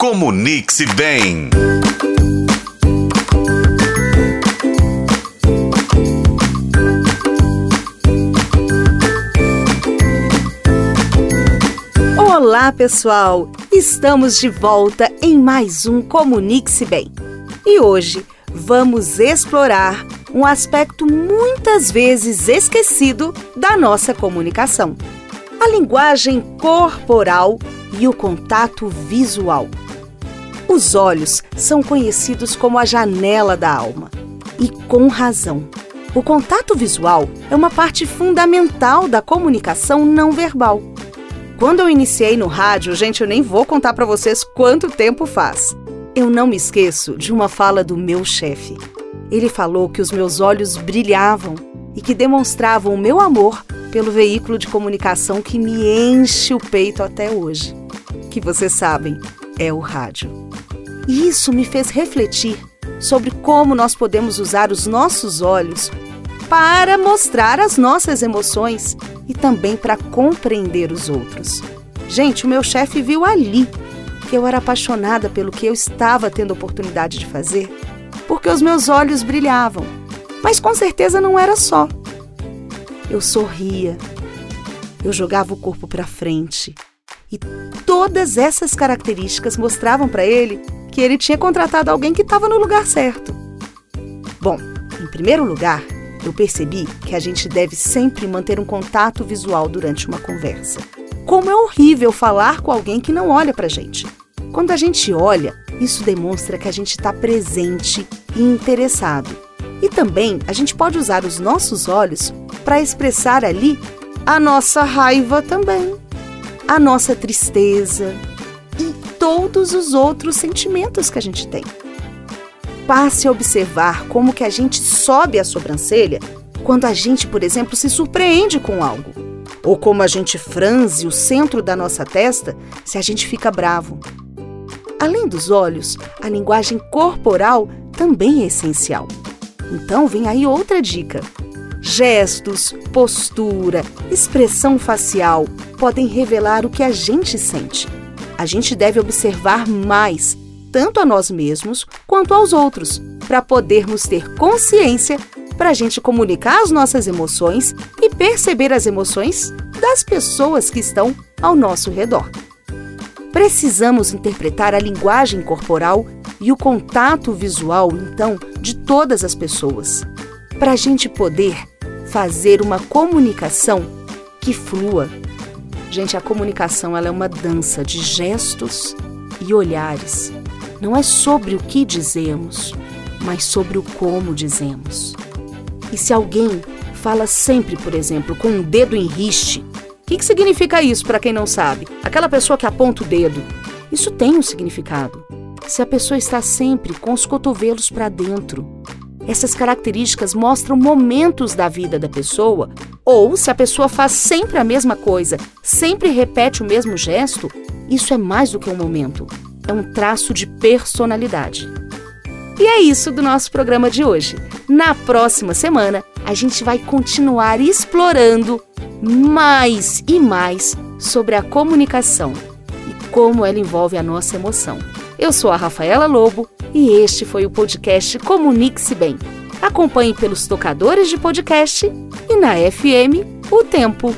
Comunique-se bem. Olá, pessoal! Estamos de volta em mais um Comunique-se Bem. E hoje vamos explorar um aspecto muitas vezes esquecido da nossa comunicação: a linguagem corporal e o contato visual. Os olhos são conhecidos como a janela da alma. E com razão. O contato visual é uma parte fundamental da comunicação não verbal. Quando eu iniciei no rádio, gente, eu nem vou contar para vocês quanto tempo faz. Eu não me esqueço de uma fala do meu chefe. Ele falou que os meus olhos brilhavam e que demonstravam o meu amor pelo veículo de comunicação que me enche o peito até hoje. Que vocês sabem, é o rádio. E isso me fez refletir sobre como nós podemos usar os nossos olhos para mostrar as nossas emoções e também para compreender os outros. Gente, o meu chefe viu ali que eu era apaixonada pelo que eu estava tendo oportunidade de fazer, porque os meus olhos brilhavam. Mas com certeza não era só. Eu sorria, eu jogava o corpo para frente. E todas essas características mostravam para ele que ele tinha contratado alguém que estava no lugar certo. Bom, em primeiro lugar, eu percebi que a gente deve sempre manter um contato visual durante uma conversa. Como é horrível falar com alguém que não olha para gente. Quando a gente olha, isso demonstra que a gente está presente e interessado. E também a gente pode usar os nossos olhos para expressar ali a nossa raiva também, a nossa tristeza, todos os outros sentimentos que a gente tem. Passe a observar como que a gente sobe a sobrancelha quando a gente, por exemplo, se surpreende com algo, ou como a gente franze o centro da nossa testa se a gente fica bravo. Além dos olhos, a linguagem corporal também é essencial. Então vem aí outra dica. Gestos, postura, expressão facial podem revelar o que a gente sente a gente deve observar mais, tanto a nós mesmos quanto aos outros, para podermos ter consciência para a gente comunicar as nossas emoções e perceber as emoções das pessoas que estão ao nosso redor. Precisamos interpretar a linguagem corporal e o contato visual, então, de todas as pessoas, para a gente poder fazer uma comunicação que flua Gente, a comunicação ela é uma dança de gestos e olhares. Não é sobre o que dizemos, mas sobre o como dizemos. E se alguém fala sempre, por exemplo, com um dedo em riste, o que, que significa isso para quem não sabe? Aquela pessoa que aponta o dedo. Isso tem um significado. Se a pessoa está sempre com os cotovelos para dentro, essas características mostram momentos da vida da pessoa, ou se a pessoa faz sempre a mesma coisa, sempre repete o mesmo gesto, isso é mais do que um momento, é um traço de personalidade. E é isso do nosso programa de hoje. Na próxima semana, a gente vai continuar explorando mais e mais sobre a comunicação e como ela envolve a nossa emoção. Eu sou a Rafaela Lobo e este foi o podcast Comunique-se Bem. Acompanhe pelos tocadores de podcast e na FM O Tempo.